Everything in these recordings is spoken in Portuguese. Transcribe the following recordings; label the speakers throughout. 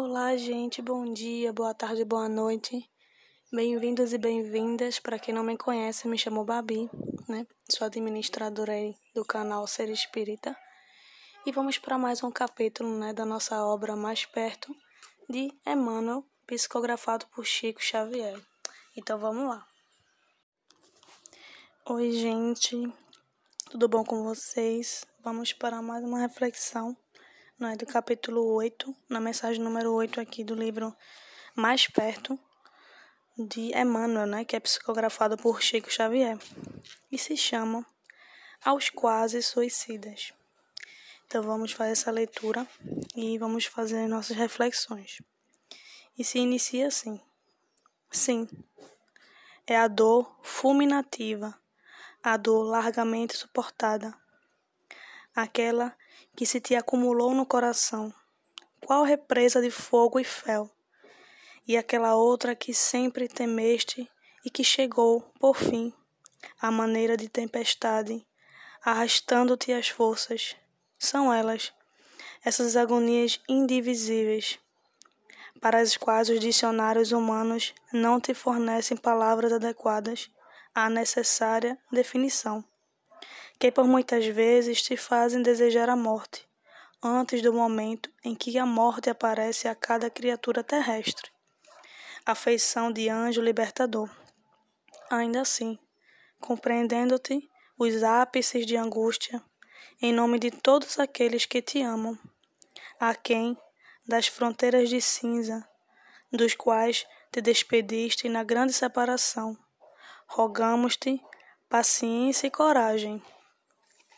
Speaker 1: Olá, gente, bom dia, boa tarde, boa noite. Bem-vindos e bem-vindas. Para quem não me conhece, me chamo Babi, né? Sou administradora aí do canal Ser Espírita. E vamos para mais um capítulo, né, da nossa obra Mais Perto de Emmanuel, psicografado por Chico Xavier. Então vamos lá. Oi, gente. Tudo bom com vocês? Vamos para mais uma reflexão né, do capítulo 8, na mensagem número 8 aqui do livro Mais Perto, de Emmanuel, né, que é psicografado por Chico Xavier, e se chama Aos Quase Suicidas. Então vamos fazer essa leitura e vamos fazer nossas reflexões. E se inicia assim: Sim, é a dor fulminativa, a dor largamente suportada, aquela que se te acumulou no coração, qual represa de fogo e fel, e aquela outra que sempre temeste e que chegou, por fim, à maneira de tempestade, arrastando-te as forças. São elas, essas agonias indivisíveis, para as quais os dicionários humanos não te fornecem palavras adequadas à necessária definição que por muitas vezes te fazem desejar a morte, antes do momento em que a morte aparece a cada criatura terrestre. A feição de anjo libertador. Ainda assim, compreendendo-te os ápices de angústia, em nome de todos aqueles que te amam, a quem, das fronteiras de cinza, dos quais te despediste na grande separação, rogamos-te paciência e coragem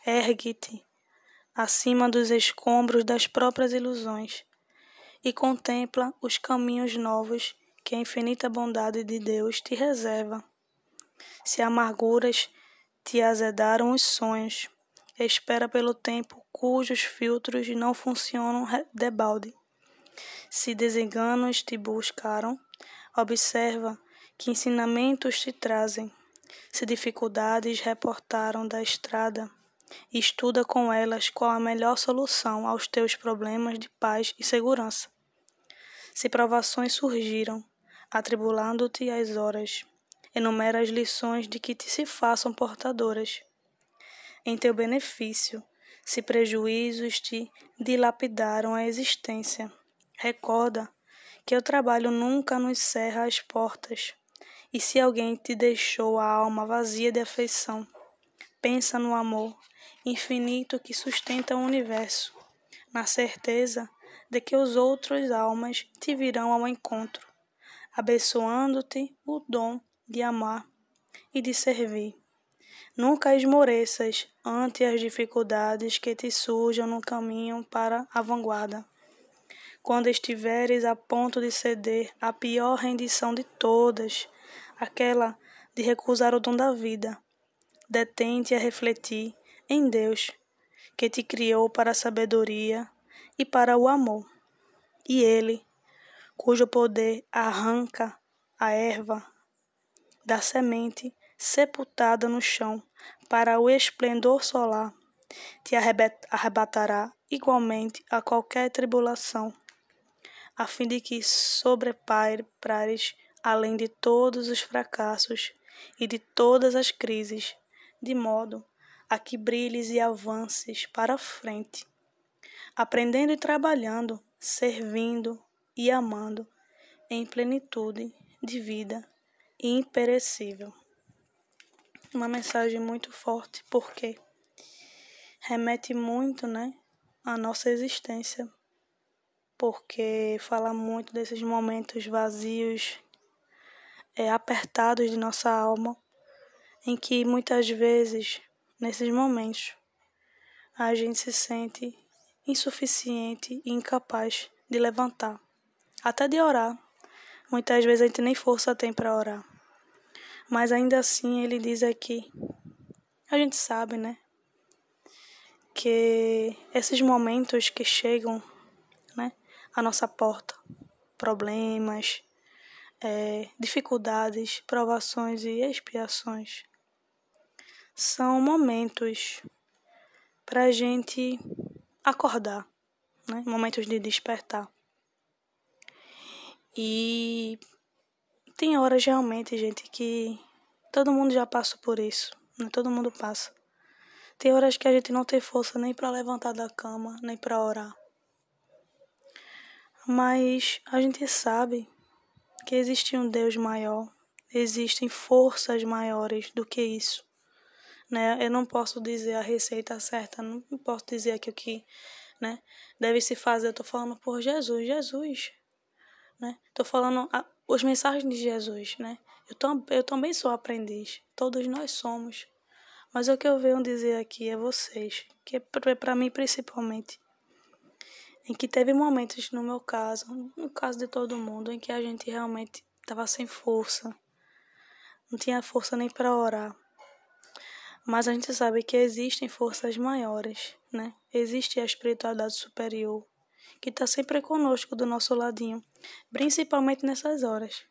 Speaker 1: Ergue-te acima dos escombros das próprias ilusões e contempla os caminhos novos que a infinita bondade de Deus te reserva. Se amarguras te azedaram os sonhos, espera pelo tempo cujos filtros não funcionam debalde. Se desenganos te buscaram, observa que ensinamentos te trazem. Se dificuldades reportaram da estrada, Estuda com elas qual a melhor solução aos teus problemas de paz e segurança. Se provações surgiram, atribulando-te as horas, enumera as lições de que te se façam portadoras. Em teu benefício, se prejuízos te dilapidaram a existência, recorda que o trabalho nunca nos cerra as portas. E se alguém te deixou a alma vazia de afeição, pensa no amor infinito que sustenta o universo, na certeza de que os outros almas te virão ao encontro, abençoando-te o dom de amar e de servir. Nunca esmoreças ante as dificuldades que te surjam no caminho para a vanguarda. Quando estiveres a ponto de ceder à pior rendição de todas, aquela de recusar o dom da vida, detente a refletir em Deus, que te criou para a sabedoria e para o amor. E Ele, cujo poder arranca a erva da semente sepultada no chão para o esplendor solar, te arrebatará igualmente a qualquer tribulação, a fim de que sobrepares além de todos os fracassos e de todas as crises, de modo a que brilhes e avances para frente, aprendendo e trabalhando, servindo e amando em plenitude de vida imperecível. Uma mensagem muito forte porque remete muito, né, à nossa existência, porque fala muito desses momentos vazios, é, apertados de nossa alma, em que muitas vezes Nesses momentos, a gente se sente insuficiente e incapaz de levantar, até de orar. Muitas vezes a gente nem força tem para orar. Mas ainda assim ele diz aqui, a gente sabe, né? Que esses momentos que chegam, né, à nossa porta, problemas, é, dificuldades, provações e expiações, são momentos para a gente acordar, né? momentos de despertar. E tem horas realmente, gente, que todo mundo já passa por isso, né? Todo mundo passa. Tem horas que a gente não tem força nem para levantar da cama, nem para orar. Mas a gente sabe que existe um Deus maior, existem forças maiores do que isso. Né? Eu não posso dizer a receita certa, não posso dizer aqui o que né, deve se fazer. Eu estou falando por Jesus, Jesus. Né? Estou falando a, os mensagens de Jesus. Né? Eu, eu também sou aprendiz, todos nós somos. Mas o que eu venho dizer aqui é vocês, que é para mim principalmente, em que teve momentos no meu caso, no caso de todo mundo, em que a gente realmente estava sem força, não tinha força nem para orar. Mas a gente sabe que existem forças maiores, né? Existe a espiritualidade superior, que está sempre conosco do nosso ladinho, principalmente nessas horas.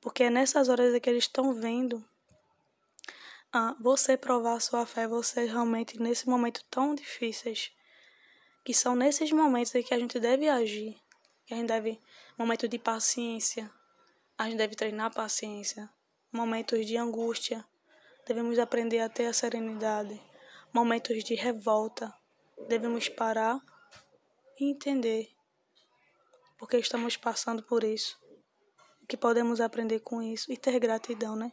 Speaker 1: Porque é nessas horas é que eles estão vendo você provar a sua fé, você realmente, nesse momento tão difíceis, que são nesses momentos em que a gente deve agir, que a gente deve, momento de paciência, a gente deve treinar a paciência, momentos de angústia, devemos aprender a ter a serenidade, momentos de revolta, devemos parar e entender porque estamos passando por isso, o que podemos aprender com isso e ter gratidão, né?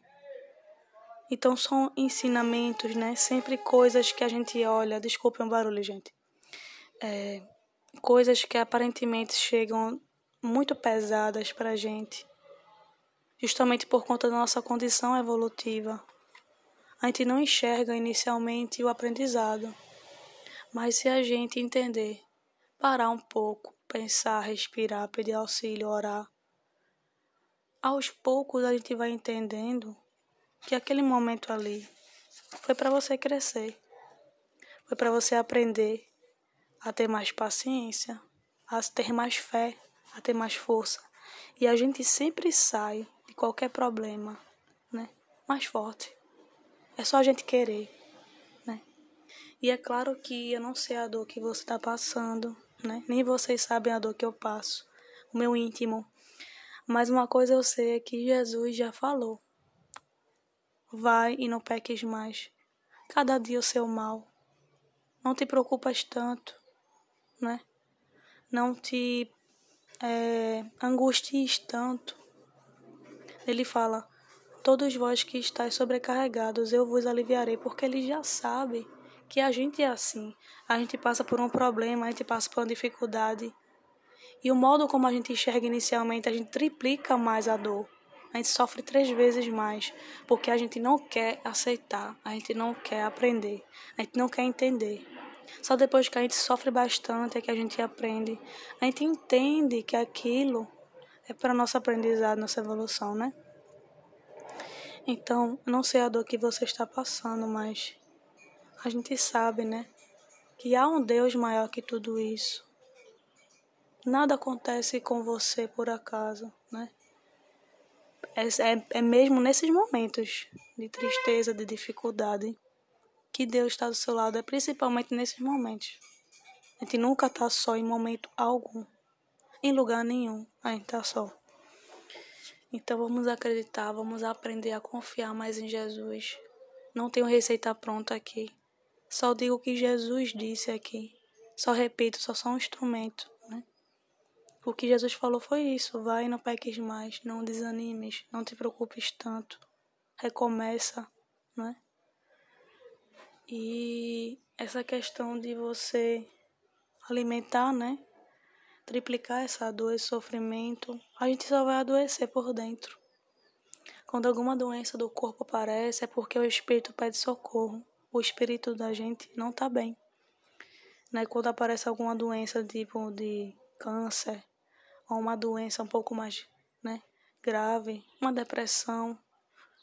Speaker 1: Então são ensinamentos, né? Sempre coisas que a gente olha. Desculpem o barulho, gente. É, coisas que aparentemente chegam muito pesadas para a gente, justamente por conta da nossa condição evolutiva. A gente não enxerga inicialmente o aprendizado, mas se a gente entender, parar um pouco, pensar, respirar, pedir auxílio, orar, aos poucos a gente vai entendendo que aquele momento ali foi para você crescer, foi para você aprender a ter mais paciência, a ter mais fé, a ter mais força. E a gente sempre sai de qualquer problema, né? Mais forte. É só a gente querer, né? E é claro que eu não sei a dor que você está passando, né? Nem vocês sabem a dor que eu passo, o meu íntimo. Mas uma coisa eu sei é que Jesus já falou Vai e não peques mais. Cada dia o seu mal. Não te preocupas tanto, né? Não te é, angusties tanto. Ele fala: Todos vós que estáis sobrecarregados, eu vos aliviarei, porque ele já sabe que a gente é assim. A gente passa por um problema, a gente passa por uma dificuldade. E o modo como a gente enxerga inicialmente, a gente triplica mais a dor a gente sofre três vezes mais, porque a gente não quer aceitar, a gente não quer aprender, a gente não quer entender. Só depois que a gente sofre bastante é que a gente aprende. A gente entende que aquilo é para nosso aprendizado, nossa evolução, né? Então, não sei a dor que você está passando, mas a gente sabe, né? Que há um Deus maior que tudo isso. Nada acontece com você por acaso, né? É, é, é mesmo nesses momentos de tristeza, de dificuldade, que Deus está do seu lado, é principalmente nesses momentos. A gente nunca está só em momento algum, em lugar nenhum, a gente está só. Então vamos acreditar, vamos aprender a confiar mais em Jesus. Não tenho receita pronta aqui. Só digo o que Jesus disse aqui. Só repito, só sou um instrumento. O que Jesus falou foi isso: vai não peques mais, não desanimes, não te preocupes tanto, recomeça, né? E essa questão de você alimentar, né? Triplicar essa dor, esse sofrimento, a gente só vai adoecer por dentro. Quando alguma doença do corpo aparece, é porque o espírito pede socorro. O espírito da gente não está bem. Né? Quando aparece alguma doença tipo de câncer, ou uma doença um pouco mais né, grave, uma depressão,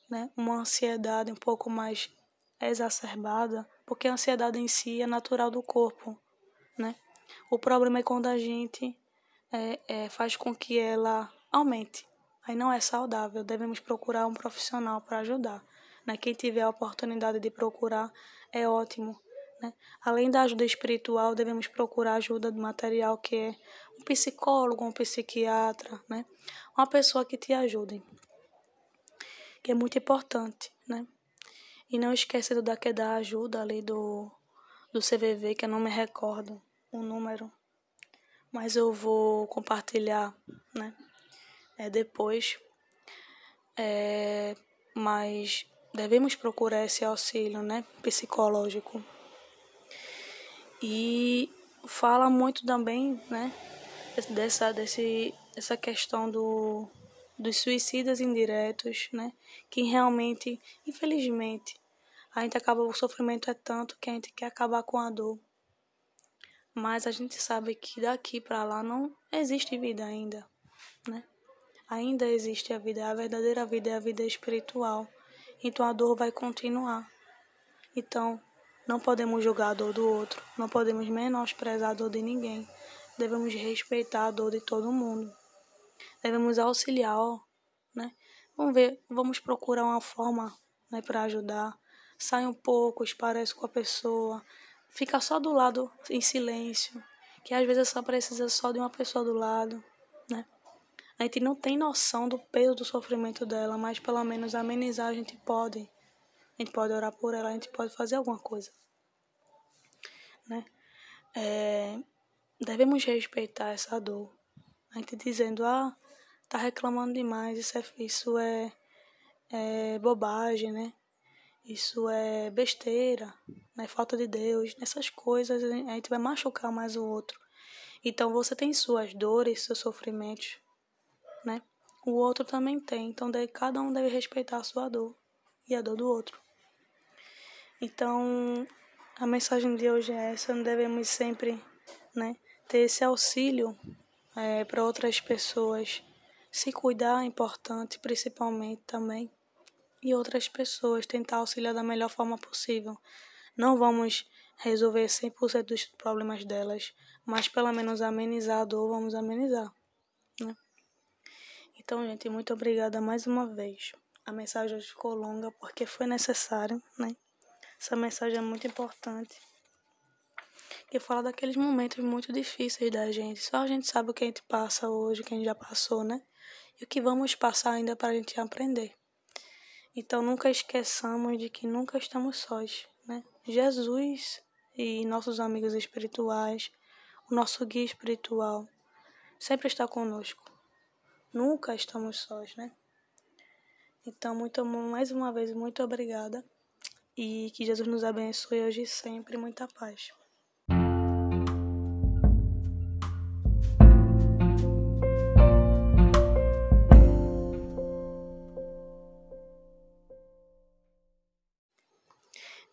Speaker 1: né, uma ansiedade um pouco mais exacerbada, porque a ansiedade em si é natural do corpo. Né? O problema é quando a gente é, é, faz com que ela aumente. Aí não é saudável, devemos procurar um profissional para ajudar. Né? Quem tiver a oportunidade de procurar é ótimo. Né? Além da ajuda espiritual, devemos procurar ajuda do material, que é um psicólogo, um psiquiatra, né? uma pessoa que te ajude, que é muito importante. Né? E não esqueça do da ajuda ali do, do CVV, que eu não me recordo o número, mas eu vou compartilhar né? é, depois. É, mas devemos procurar esse auxílio né? psicológico. E fala muito também, né, dessa, desse, dessa questão do, dos suicidas indiretos, né, que realmente, infelizmente, a gente acaba, o sofrimento é tanto que a gente quer acabar com a dor. Mas a gente sabe que daqui para lá não existe vida ainda, né? Ainda existe a vida, a verdadeira vida é a vida espiritual. Então a dor vai continuar. Então, não podemos julgar a dor do outro, não podemos menosprezar a dor de ninguém. Devemos respeitar a dor de todo mundo. Devemos auxiliar, né? Vamos ver, vamos procurar uma forma, né, para ajudar. Sai um pouco, esparece com a pessoa, fica só do lado em silêncio, que às vezes só precisa só de uma pessoa do lado, né? A gente não tem noção do peso do sofrimento dela, mas pelo menos amenizar a gente pode. A gente pode orar por ela, a gente pode fazer alguma coisa. Né? É, devemos respeitar essa dor. A gente dizendo, ah, tá reclamando demais, isso é, isso é, é bobagem, né? Isso é besteira, né? Falta de Deus, nessas coisas a gente vai machucar mais o outro. Então você tem suas dores, seus sofrimentos, né? O outro também tem, então cada um deve respeitar a sua dor e a dor do outro. Então, a mensagem de hoje é essa: devemos sempre né, ter esse auxílio é, para outras pessoas. Se cuidar é importante, principalmente também. E outras pessoas, tentar auxiliar da melhor forma possível. Não vamos resolver 100% dos problemas delas, mas pelo menos amenizar a dor, vamos amenizar. Né? Então, gente, muito obrigada mais uma vez. A mensagem hoje ficou longa porque foi necessário, né? Essa mensagem é muito importante. Que fala daqueles momentos muito difíceis da gente. Só a gente sabe o que a gente passa hoje, o que a gente já passou, né? E o que vamos passar ainda para a gente aprender. Então nunca esqueçamos de que nunca estamos sós, né? Jesus e nossos amigos espirituais, o nosso guia espiritual, sempre está conosco. Nunca estamos sós, né? Então, muito, mais uma vez, muito obrigada e que Jesus nos abençoe hoje e sempre. Muita paz.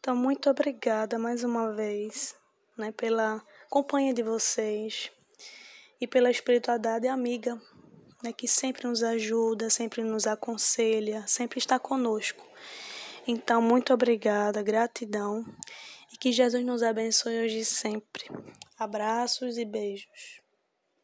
Speaker 1: Então, muito obrigada mais uma vez né, pela companhia de vocês e pela espiritualidade amiga, né, que sempre nos ajuda, sempre nos aconselha, sempre está conosco. Então, muito obrigada, gratidão e que Jesus nos abençoe hoje e sempre. Abraços e beijos.